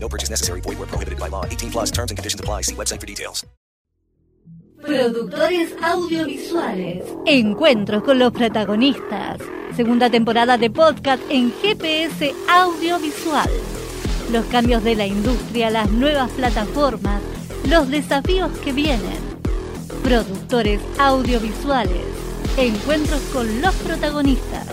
No purchase necessary. Void where prohibited by law. 18 plus terms and conditions apply. See website for details. Productores audiovisuales. Encuentros con los protagonistas. Segunda temporada de podcast en GPS Audiovisual. Los cambios de la industria, las nuevas plataformas, los desafíos que vienen. Productores audiovisuales. Encuentros con los protagonistas.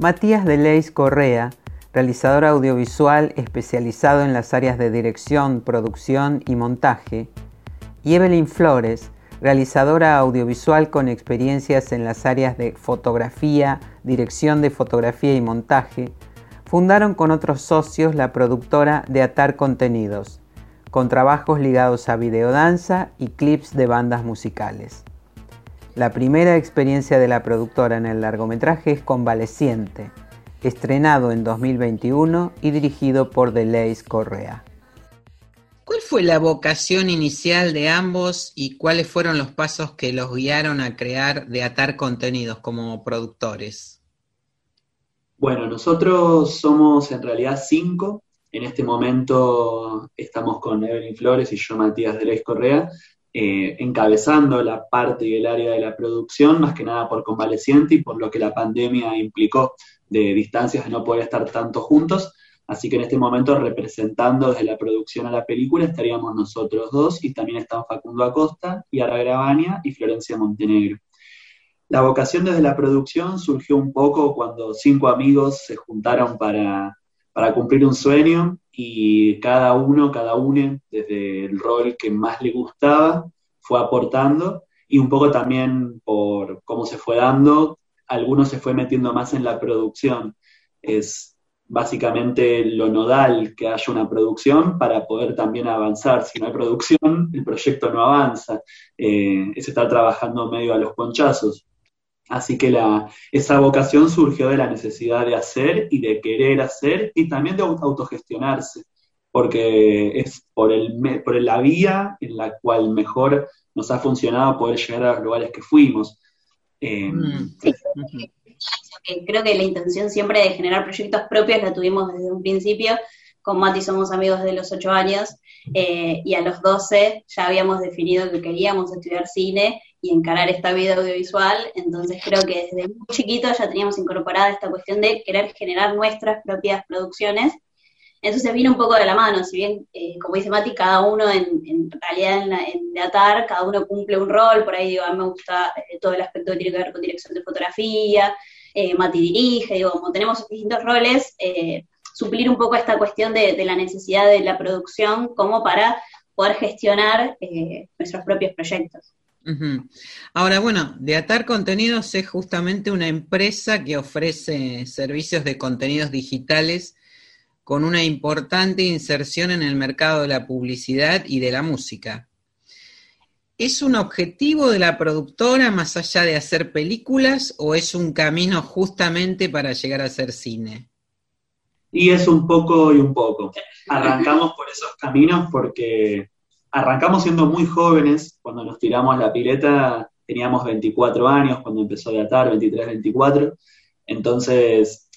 Matías Deleis Correa, realizador audiovisual especializado en las áreas de dirección, producción y montaje, y Evelyn Flores, realizadora audiovisual con experiencias en las áreas de fotografía, dirección de fotografía y montaje, fundaron con otros socios la productora de Atar Contenidos, con trabajos ligados a videodanza y clips de bandas musicales. La primera experiencia de la productora en el largometraje es Convaleciente, estrenado en 2021 y dirigido por Deleis Correa. ¿Cuál fue la vocación inicial de ambos y cuáles fueron los pasos que los guiaron a crear de atar contenidos como productores? Bueno, nosotros somos en realidad cinco. En este momento estamos con Evelyn Flores y yo, Matías Deleis Correa, eh, encabezando la parte y el área de la producción, más que nada por convaleciente y por lo que la pandemia implicó de distancias de no poder estar tanto juntos. Así que en este momento, representando desde la producción a la película, estaríamos nosotros dos y también están Facundo Acosta, Yara Gravania y Florencia Montenegro. La vocación desde la producción surgió un poco cuando cinco amigos se juntaron para, para cumplir un sueño y cada uno, cada uno, desde el rol que más le gustaba, fue aportando y un poco también por cómo se fue dando, algunos se fue metiendo más en la producción. Es básicamente lo nodal que haya una producción para poder también avanzar. Si no hay producción, el proyecto no avanza. Eh, es estar trabajando medio a los ponchazos. Así que la, esa vocación surgió de la necesidad de hacer y de querer hacer y también de autogestionarse, porque es por, el, por la vía en la cual mejor nos ha funcionado poder llegar a los lugares que fuimos. Eh, sí. Creo que la intención siempre de generar proyectos propios la tuvimos desde un principio. Con Mati somos amigos desde los 8 años eh, y a los 12 ya habíamos definido que queríamos estudiar cine y encarar esta vida audiovisual, entonces creo que desde muy chiquito ya teníamos incorporada esta cuestión de querer generar nuestras propias producciones. Entonces vino un poco de la mano, si bien, eh, como dice Mati, cada uno en, realidad en, en, de Atar, cada uno cumple un rol, por ahí digo, a mí me gusta eh, todo el aspecto que tiene que ver con dirección de fotografía, eh, Mati dirige, digo, como tenemos distintos roles, suplir un poco esta cuestión de, la necesidad de la producción como para poder gestionar nuestros propios proyectos. Ahora, bueno, de Atar Contenidos es justamente una empresa que ofrece servicios de contenidos digitales con una importante inserción en el mercado de la publicidad y de la música. ¿Es un objetivo de la productora más allá de hacer películas o es un camino justamente para llegar a hacer cine? Y es un poco y un poco. Arrancamos por esos caminos porque arrancamos siendo muy jóvenes, cuando nos tiramos la pileta teníamos 24 años, cuando empezó a atar, 23, 24, entonces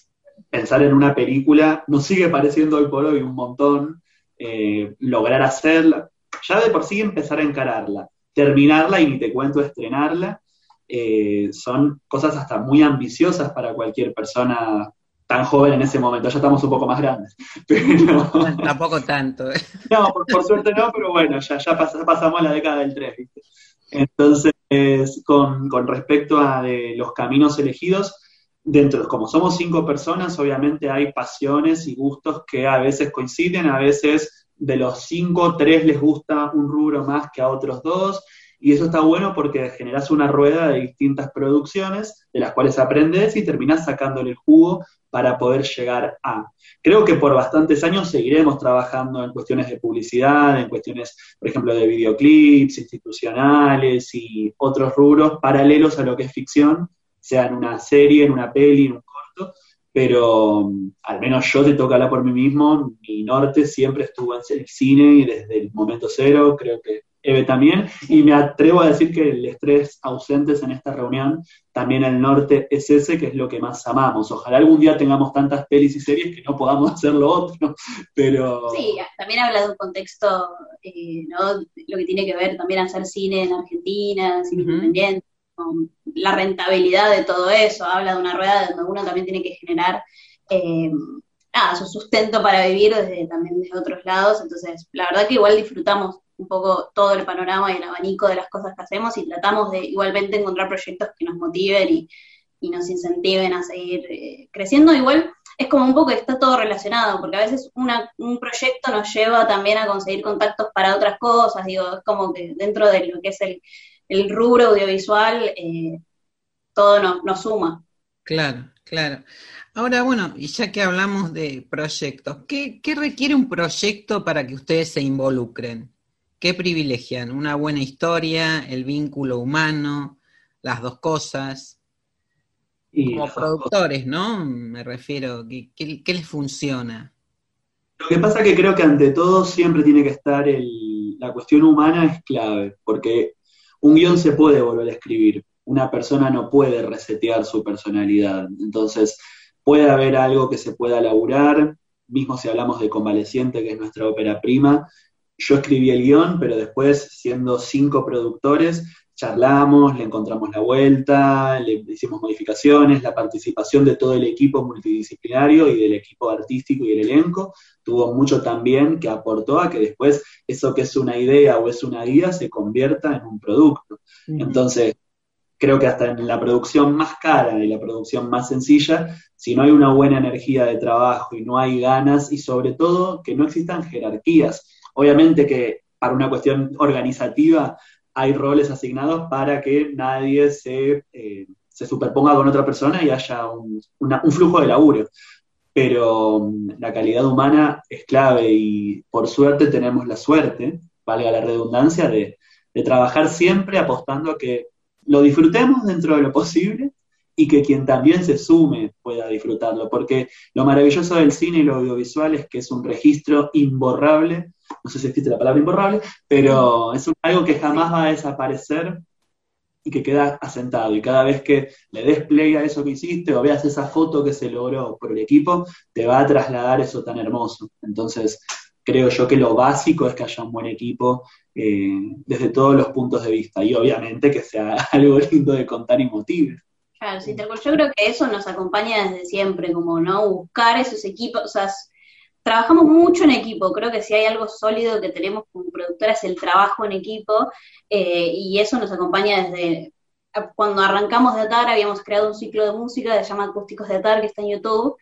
pensar en una película nos sigue pareciendo hoy por hoy un montón, eh, lograr hacerla, ya de por sí empezar a encararla, terminarla y ni te cuento estrenarla, eh, son cosas hasta muy ambiciosas para cualquier persona tan joven en ese momento, ya estamos un poco más grandes. Pero... Tampoco tanto. ¿eh? No, por, por, suerte no, pero bueno, ya, ya pas pasamos la década del 3, ¿viste? Entonces, con, con respecto a de los caminos elegidos, dentro, como somos cinco personas, obviamente hay pasiones y gustos que a veces coinciden, a veces de los cinco, tres les gusta un rubro más que a otros dos, Y eso está bueno porque generas una rueda de distintas producciones de las cuales aprendes y terminas sacándole el jugo para poder llegar a. Creo que por bastantes años seguiremos trabajando en cuestiones de publicidad, en cuestiones, por ejemplo, de videoclips institucionales y otros rubros paralelos a lo que es ficción, sea en una serie, en una peli, en un corto, pero mm, al menos yo te toco hablar por mí mismo, mi norte siempre estuvo en el cine y desde el momento cero, creo que Eve también, y me atrevo a decir que el estrés ausentes en esta reunión, también el norte es ese, que es lo que más amamos. Ojalá algún día tengamos tantas pelis y series que no podamos hacer lo otro, pero... Sí, también habla de un contexto, eh, ¿no? Lo que tiene que ver también hacer cine en Argentina, cine independiente, con la rentabilidad de todo eso, habla de una rueda donde uno también tiene que generar... Eh, su sustento para vivir desde, también desde otros lados, entonces la verdad que igual disfrutamos un poco todo el panorama y el abanico de las cosas que hacemos y tratamos de igualmente encontrar proyectos que nos motiven y, nos incentiven a seguir eh, creciendo. Igual es como un poco que está todo relacionado, porque a veces un proyecto nos lleva también a conseguir contactos para otras cosas, digo, es como que dentro de lo que es el, rubro audiovisual, eh, todo nos suma. Claro, claro. Ahora, bueno, y ya que hablamos de proyectos, ¿qué, ¿qué, requiere un proyecto para que ustedes se involucren? ¿Qué privilegian? ¿Una buena historia, el vínculo humano, las dos cosas? Como productores, ¿no? Me refiero, ¿qué, les funciona? Lo que pasa es que creo que ante todo siempre tiene que estar la cuestión humana es clave, porque un guion se puede volver a escribir, una persona no puede resetear su personalidad, entonces puede haber algo que se pueda laburar, mismo si hablamos de Convaleciente, que es nuestra ópera prima, yo escribí el guion, pero después, siendo cinco productores, charlamos, le encontramos la vuelta, le hicimos modificaciones, la participación de todo el equipo multidisciplinario y del equipo artístico y el elenco tuvo mucho también que aportó a que después eso que es una idea o es una guía se convierta en un producto. Entonces, creo que hasta en la producción más cara y la producción más sencilla, si no hay una buena energía de trabajo y no hay ganas y sobre todo que no existan jerarquías, Obviamente que para una cuestión organizativa hay roles asignados para que nadie se, eh, se superponga con otra persona y haya un, flujo de laburo. Pero mm, la calidad humana es clave y por suerte tenemos la suerte, valga la redundancia, de, de trabajar siempre apostando a que lo disfrutemos dentro de lo posible y que quien también se sume pueda disfrutarlo, porque lo maravilloso del cine y lo audiovisual es que es un registro imborrable no sé si existe la palabra imborrable, pero es algo que jamás va a desaparecer y que queda asentado. Y cada vez que le des play a eso que hiciste o veas esa foto que se logró por el equipo, te va a trasladar eso tan hermoso. Entonces, creo yo que lo básico es que haya un buen equipo eh, desde todos los puntos de vista y obviamente que sea algo lindo de contar y motive. Claro, sí, yo creo que eso nos acompaña desde siempre, como no buscar esos equipos, o sea, trabajamos mucho en equipo, creo que si hay algo sólido que tenemos como productora es el trabajo en equipo eh, y eso nos acompaña desde cuando arrancamos de Atar, habíamos creado un ciclo de música que se llama Acústicos de Atar, que está en YouTube,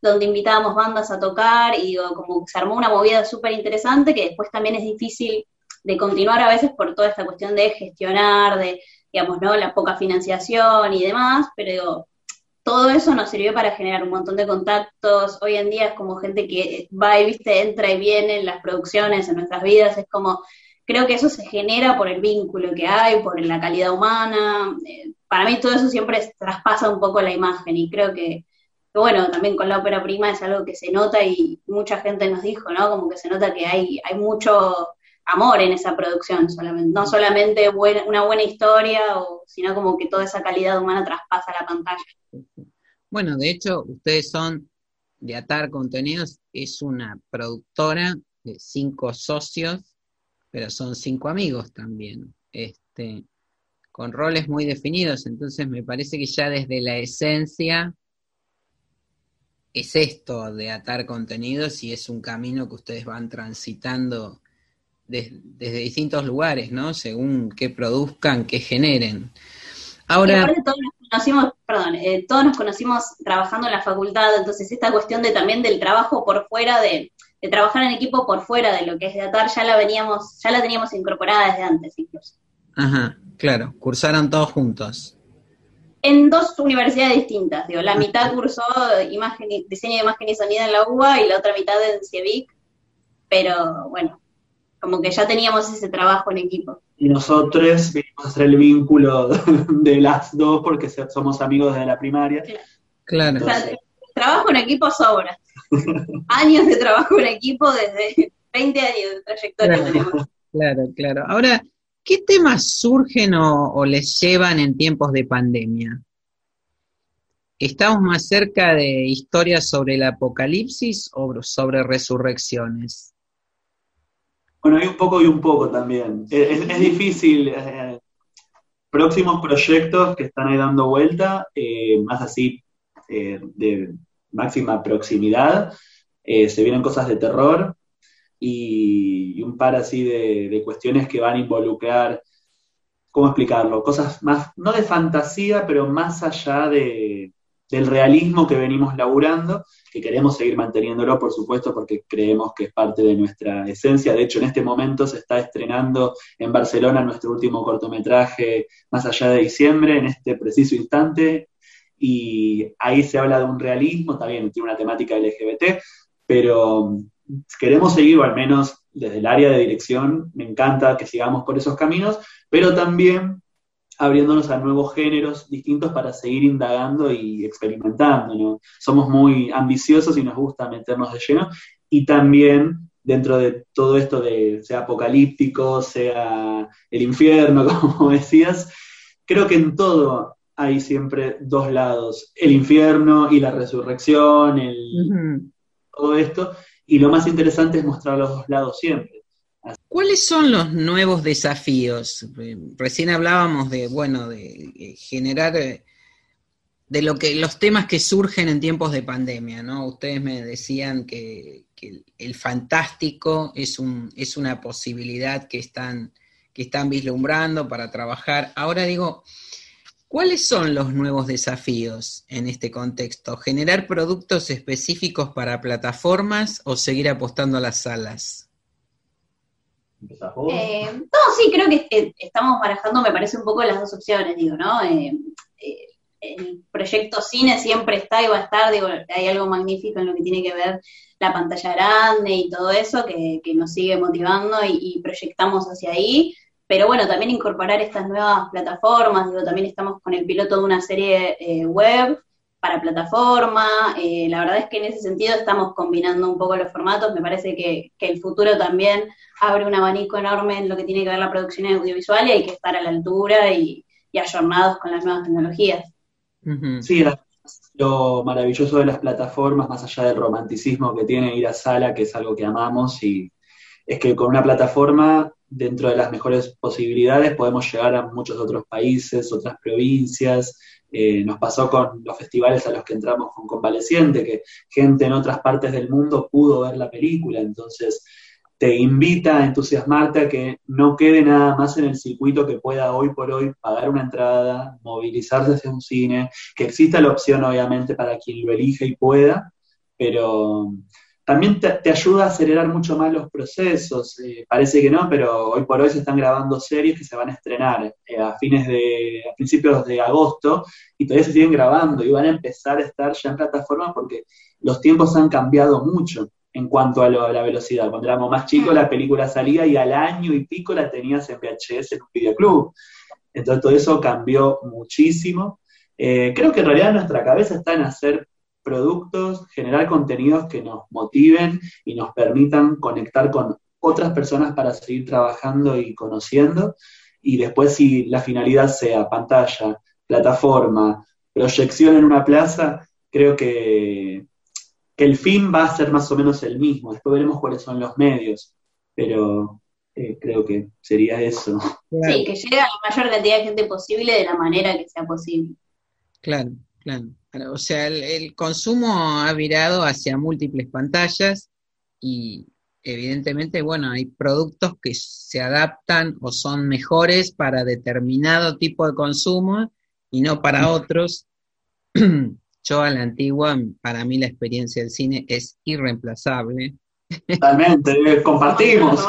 donde invitábamos bandas a tocar y como se armó una movida súper interesante que después también es difícil de continuar a veces por toda esta cuestión de gestionar, de, digamos, ¿no? La poca financiación y demás, pero todo eso nos sirvió para generar un montón de contactos. Hoy en día es como gente que va y viste, entra y viene en las producciones, en nuestras vidas. Es como, creo que eso se genera por el vínculo que hay, por la calidad humana. Eh, para mí todo eso siempre traspasa un poco la imagen y creo que, bueno, también con la ópera prima es algo que se nota y mucha gente nos dijo, ¿no? Como que se nota que hay, hay mucho amor en esa producción, no solamente una buena historia, sino como que toda esa calidad humana traspasa la pantalla. Bueno, de hecho, ustedes son de Atar Contenidos, es una productora de cinco socios, pero son cinco amigos también, este, con roles muy definidos, entonces me parece que ya desde la esencia es esto de atar contenidos y es un camino que ustedes van transitando desde distintos lugares, ¿no? Según qué produzcan, qué generen. Ahora... todos nos conocimos, perdón, eh, todos nos conocimos trabajando en la facultad, entonces esta cuestión de también del trabajo por fuera, de, trabajar en equipo por fuera de lo que es de atar, ya la veníamos, ya la teníamos incorporada desde antes incluso. Ajá, claro, cursaron todos juntos. En dos universidades distintas, digo, la mitad cursó imagen, diseño de imagen y sonido en la UBA y la otra mitad en CIEVIC, pero bueno, como que ya teníamos ese trabajo en equipo. Y nosotros vinimos a hacer el vínculo de las dos porque somos amigos desde la primaria. Claro. trabajo en equipo sobra. años de trabajo en equipo desde 20 años de trayectoria claro, tenemos. Claro, claro. Ahora, ¿qué temas surgen o, les llevan en tiempos de pandemia? ¿Estamos más cerca de historias sobre el apocalipsis o sobre resurrecciones? Bueno, hay un poco y un poco también. Es, difícil. Eh, próximos proyectos que están ahí dando vuelta, eh, más así eh, de máxima proximidad, se vienen cosas de terror, y, un par así de, cuestiones que van a involucrar, ¿cómo explicarlo? Cosas más, no de fantasía, pero más allá de, del realismo que venimos laburando, que queremos seguir manteniéndolo, por supuesto, porque creemos que es parte de nuestra esencia. De hecho, en este momento se está estrenando en Barcelona nuestro último cortometraje, más allá de diciembre, en este preciso instante, y ahí se habla de un realismo, también tiene una temática LGBT, pero queremos seguir, o al menos desde el área de dirección, me encanta que sigamos por esos caminos, pero también abriéndonos a nuevos géneros distintos para seguir indagando y experimentando. ¿no? Somos muy ambiciosos y nos gusta meternos de lleno. Y también dentro de todo esto de sea apocalíptico, sea el infierno, como decías, creo que en todo hay siempre dos lados, el infierno y la resurrección, el, todo esto, y lo más interesante es mostrar los dos lados siempre. ¿Cuáles son los nuevos desafíos? Recién hablábamos de, bueno, de eh, generar, eh, de lo que, los temas que surgen en tiempos de pandemia, ¿no? Ustedes me decían que, el fantástico es, un, es una posibilidad que están, que están vislumbrando para trabajar. Ahora digo, ¿Cuáles son los nuevos desafíos en este contexto? ¿Generar productos específicos para plataformas o seguir apostando a las salas? Eh, no, sí, creo que eh, estamos barajando, me parece un poco las dos opciones, digo, ¿no? Eh, el proyecto cine siempre está y va a estar, digo, hay algo magnífico en lo que tiene que ver la pantalla grande y todo eso que, nos sigue motivando y proyectamos hacia ahí pero bueno, también incorporar estas nuevas plataformas, digo, también estamos con el piloto de una serie eh, web para plataforma, eh, la verdad es que en ese sentido estamos combinando un poco los formatos, me parece que, el futuro también abre un abanico enorme en lo que tiene que ver la producción audiovisual y hay que estar a la altura y, y ayornados con las nuevas tecnologías. Sí, lo maravilloso de las plataformas, más allá del romanticismo que tiene ir a sala, que es algo que amamos, y es que con una plataforma dentro de las mejores posibilidades podemos llegar a muchos otros países, otras provincias. Eh, nos pasó con los festivales a los que entramos con Convaleciente, que gente en otras partes del mundo pudo ver la película, entonces te invita a entusiasmarte a que no quede nada más en el circuito que pueda hoy por hoy pagar una entrada, movilizarse hacia un cine, que exista la opción obviamente para quien lo elige y pueda, pero también te, ayuda a acelerar mucho más los procesos. Eh, parece que no, pero hoy por hoy se están grabando series que se van a estrenar eh, a fines de, a principios de agosto y todavía se siguen grabando y van a empezar a estar ya en plataformas porque los tiempos han cambiado mucho en cuanto a, la velocidad. Cuando éramos más chicos la película salía y al año y pico la tenías en VHS en un videoclub. Entonces todo eso cambió muchísimo. Eh, creo que en realidad nuestra cabeza está en hacer productos, generar contenidos que nos motiven y nos permitan conectar con otras personas para seguir trabajando y conociendo. Y después si la finalidad sea pantalla, plataforma, proyección en una plaza, creo que, el fin va a ser más o menos el mismo. Después veremos cuáles son los medios, pero eh, creo que sería eso. Sí, que llegue a la mayor cantidad de gente posible de la manera que sea posible. Claro, claro. O sea, el, consumo ha virado hacia múltiples pantallas y evidentemente, bueno, hay productos que se adaptan o son mejores para determinado tipo de consumo y no para otros. Yo a la antigua, para mí la experiencia del cine es irreemplazable. Totalmente, compartimos.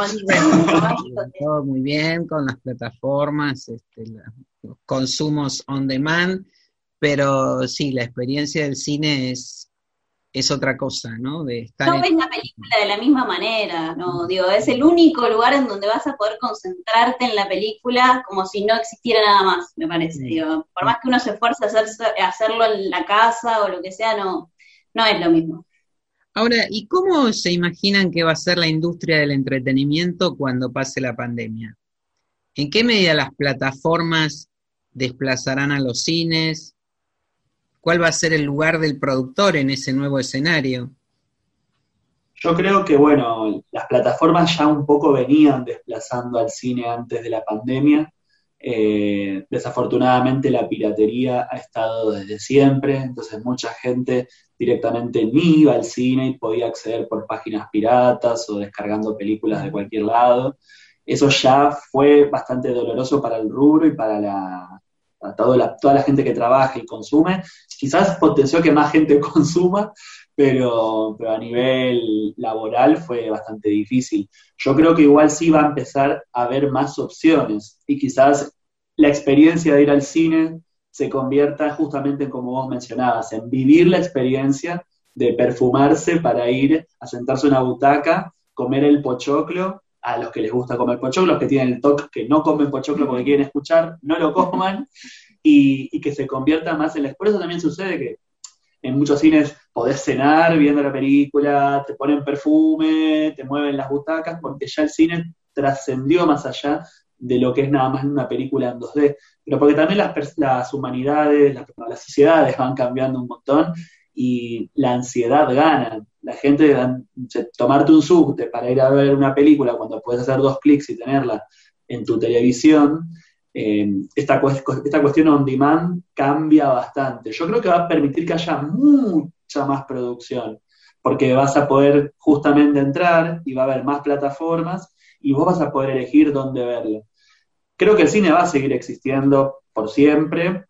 Todo muy bien con las plataformas, este, los consumos on demand, pero sí, la experiencia del cine es, es otra cosa, ¿no? De estar no ves la película de la misma manera, ¿no? Digo, es el único lugar en donde vas a poder concentrarte en la película como si no existiera nada más, me parece. Digo, por más que uno se esfuerce a, hacerlo en la casa o lo que sea, no, no es lo mismo. Ahora, ¿y cómo se imaginan que va a ser la industria del entretenimiento cuando pase la pandemia? ¿En qué medida las plataformas desplazarán a los cines? ¿Cuál va a ser el lugar del productor en ese nuevo escenario? Yo creo que, bueno, las plataformas ya un poco venían desplazando al cine antes de la pandemia. Eh, desafortunadamente la piratería ha estado desde siempre, entonces mucha gente directamente ni iba al cine y podía acceder por páginas piratas o descargando películas de cualquier lado. Eso ya fue bastante doloroso para el rubro y para, toda, la, toda la gente que trabaja y consume. Quizás potenció que más gente consuma, pero, pero a nivel laboral fue bastante difícil. Yo creo que igual sí va a empezar a haber más opciones y quizás la experiencia de ir al cine se convierta justamente en, como vos mencionabas, en vivir la experiencia de perfumarse para ir a sentarse en una butaca, comer el pochoclo, a los que les gusta comer pochoclo, los que tienen el toque que no comen pochoclo porque quieren escuchar, no lo coman, y, que se convierta más en la... Por eso también sucede que en muchos cines podés cenar viendo la película, te ponen perfume, te mueven las butacas, porque ya el cine trascendió más allá de lo que es nada más una película en 2D, pero porque también las, las humanidades, las, las, sociedades van cambiando un montón y la ansiedad gana. La gente, tomarte un subte para ir a ver una película cuando puedes hacer dos clics y tenerla en tu televisión, eh, esta, esta cuestión on demand cambia bastante. Yo creo que va a permitir que haya mucha más producción, porque vas a poder justamente entrar y va a haber más plataformas y vos vas a poder elegir dónde verlo. Creo que el cine va a seguir existiendo por siempre,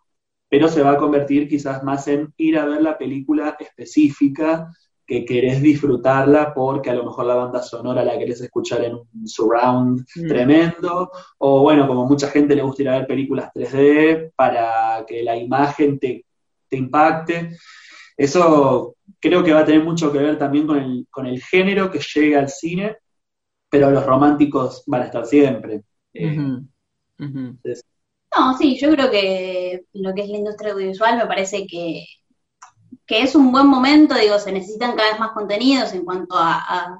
pero se va a convertir quizás más en ir a ver la película específica que querés disfrutarla porque a lo mejor la banda sonora la querés escuchar en un surround mm. tremendo, o bueno, como mucha gente le gusta ir a ver películas 3D para que la imagen te, te impacte. Eso creo que va a tener mucho que ver también con el, con el género que llega al cine pero los románticos van a estar siempre. Eh, no, sí, yo creo que lo que es la industria audiovisual me parece que, que es un buen momento, digo, se necesitan cada vez más contenidos en cuanto a,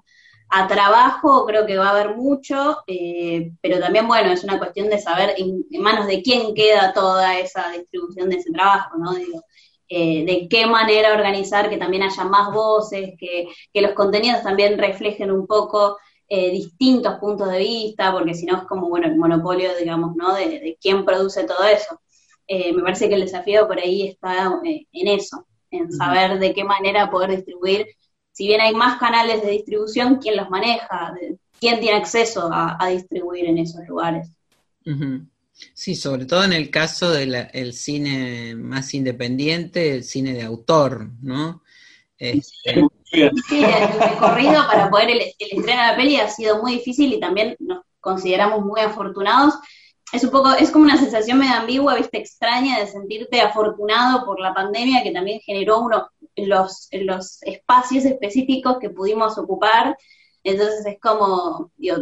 a, trabajo, creo que va a haber mucho, eh, pero también, bueno, es una cuestión de saber en, manos de quién queda toda esa distribución de ese trabajo, ¿no? Digo, eh, de qué manera organizar que también haya más voces, que, que los contenidos también reflejen un poco eh, distintos puntos de vista, porque si no es como, bueno, el monopolio, digamos, ¿no? De, quién produce todo eso. Eh, me parece que el desafío por ahí está eh, en eso, en saber de qué manera poder distribuir. Si bien hay más canales de distribución, ¿quién los maneja? ¿Quién tiene acceso a, distribuir en esos lugares? Sí, sobre todo en el caso del cine más independiente, el cine de autor, ¿no? Este, Sí, el recorrido para poder el, estreno de la peli ha sido muy difícil y también nos consideramos muy afortunados. Es un poco, es como una sensación medio ambigua, viste, extraña de sentirte afortunado por la pandemia que también generó uno los, los espacios específicos que pudimos ocupar. Entonces es como, digo,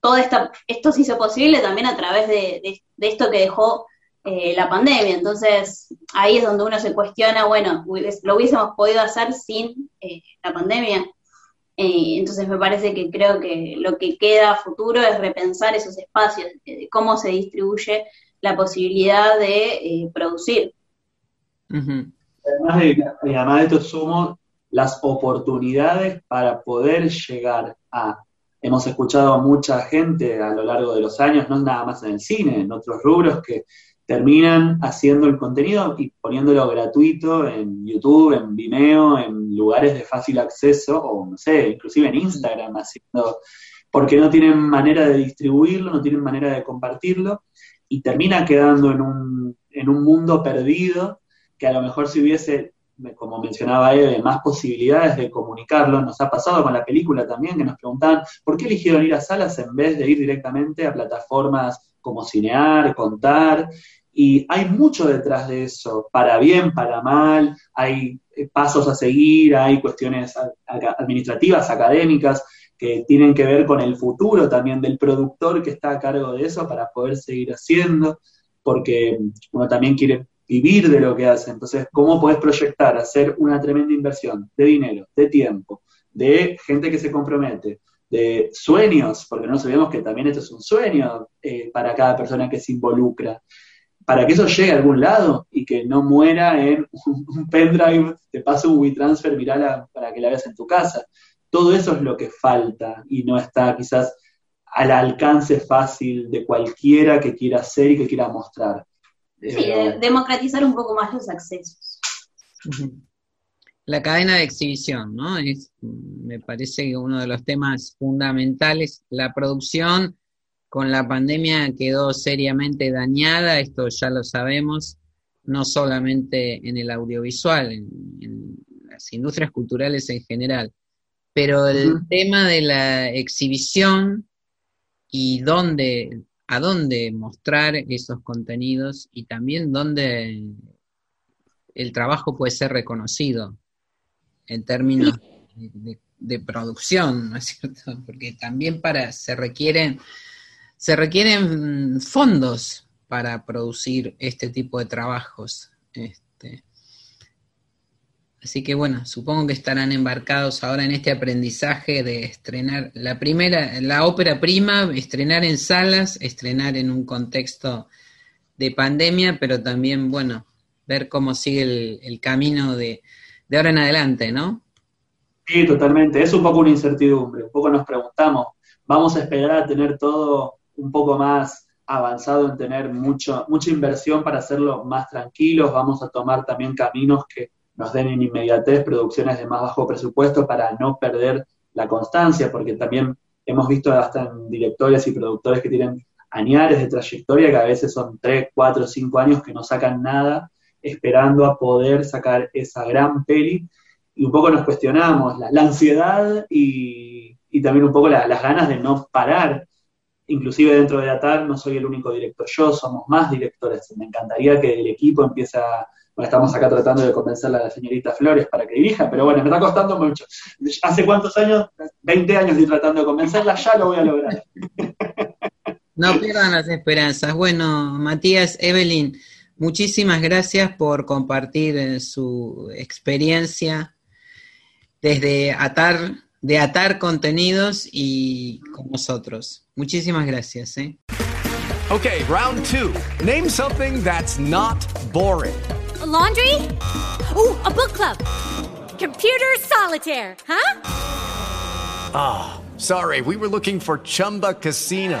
todo esta, esto se hizo posible también a través de, de esto que dejó eh, la pandemia. Entonces, ahí es donde uno se cuestiona, bueno, lo hubiésemos podido hacer sin eh, la pandemia. Eh, entonces, me parece que creo que lo que queda a futuro es repensar esos espacios, de cómo se distribuye la posibilidad de producir. además, de, además de esto sumo las oportunidades para poder llegar a hemos escuchado a mucha gente a lo largo de los años, no nada más en el cine, en otros rubros, que terminan haciendo el contenido y poniéndolo gratuito en YouTube, en Vimeo, en lugares de fácil acceso, o no sé, inclusive en Instagram, haciendo, porque no tienen manera de distribuirlo, no tienen manera de compartirlo, y termina quedando en un, en un mundo perdido que a lo mejor si hubiese como mencionaba Eve, más posibilidades de comunicarlo. Nos ha pasado con la película también, que nos preguntaban por qué eligieron ir a salas en vez de ir directamente a plataformas como Cinear, Contar. Y hay mucho detrás de eso, para bien, para mal, hay eh, pasos a seguir, hay cuestiones administrativas, académicas, que tienen que ver con el futuro también del productor que está a cargo de eso para poder seguir haciendo, porque uno también quiere vivir de lo que hace. Entonces, ¿cómo puedes proyectar hacer una tremenda inversión de dinero, de tiempo, de gente que se compromete, de sueños, porque no olvidemos que también esto es un sueño eh, para cada persona que se involucra, para que eso llegue a algún lado y que no muera en un, pendrive, te paso un WeTransfer, mirala para que la veas en tu casa. Todo eso es lo que falta y no está quizás al alcance fácil de cualquiera que quiera hacer y que quiera mostrar. Sí, democratizar un poco más los accesos. La cadena de exhibición, ¿no? Es, me parece que uno de los temas fundamentales, la producción con la pandemia quedó seriamente dañada, esto ya lo sabemos, no solamente en el audiovisual, en, las industrias culturales en general, pero el tema de la exhibición y dónde a dónde mostrar esos contenidos y también dónde el trabajo puede ser reconocido en términos de, producción, ¿no es cierto? Porque también para se requieren se requieren fondos para producir este tipo de trabajos. Este, Así que bueno, supongo que estarán embarcados ahora en este aprendizaje de estrenar la primera, la ópera prima, estrenar en salas, estrenar en un contexto de pandemia, pero también, bueno, ver cómo sigue el, camino de, de ahora en adelante, ¿no? Sí, totalmente. Es un poco una incertidumbre. Un poco nos preguntamos, ¿vamos a esperar a tener todo un poco más avanzado en tener mucho, mucha inversión para hacerlo más tranquilos? ¿Vamos a tomar también caminos que nos den en inmediatez producciones de más bajo presupuesto para no perder la constancia, porque también hemos visto hasta en directores y productores que tienen añares de trayectoria, que a veces son 3, 4, 5 años que no sacan nada, esperando a poder sacar esa gran peli. Y un poco nos cuestionamos la, ansiedad y, también un poco las ganas de no parar. Inclusive dentro de ATAR no soy el único director yo, somos más directores. Me encantaría que el equipo empiece a estamos acá tratando de convencer a la señorita Flores para que dirija, pero bueno, me está costando mucho. ¿Hace cuántos años? 20 años estoy tratando de convencerla, ya lo voy a lograr. No pierdan las esperanzas. Bueno, Matías, Evelyn, muchísimas gracias por compartir eh, su experiencia desde atar, de atar contenidos y con nosotros. Muchísimas gracias. ¿eh? Ok, round two. Name something that's not boring. laundry? Ooh, a book club. Computer solitaire, huh? Ah, oh, sorry, we were looking for Chumba Casino.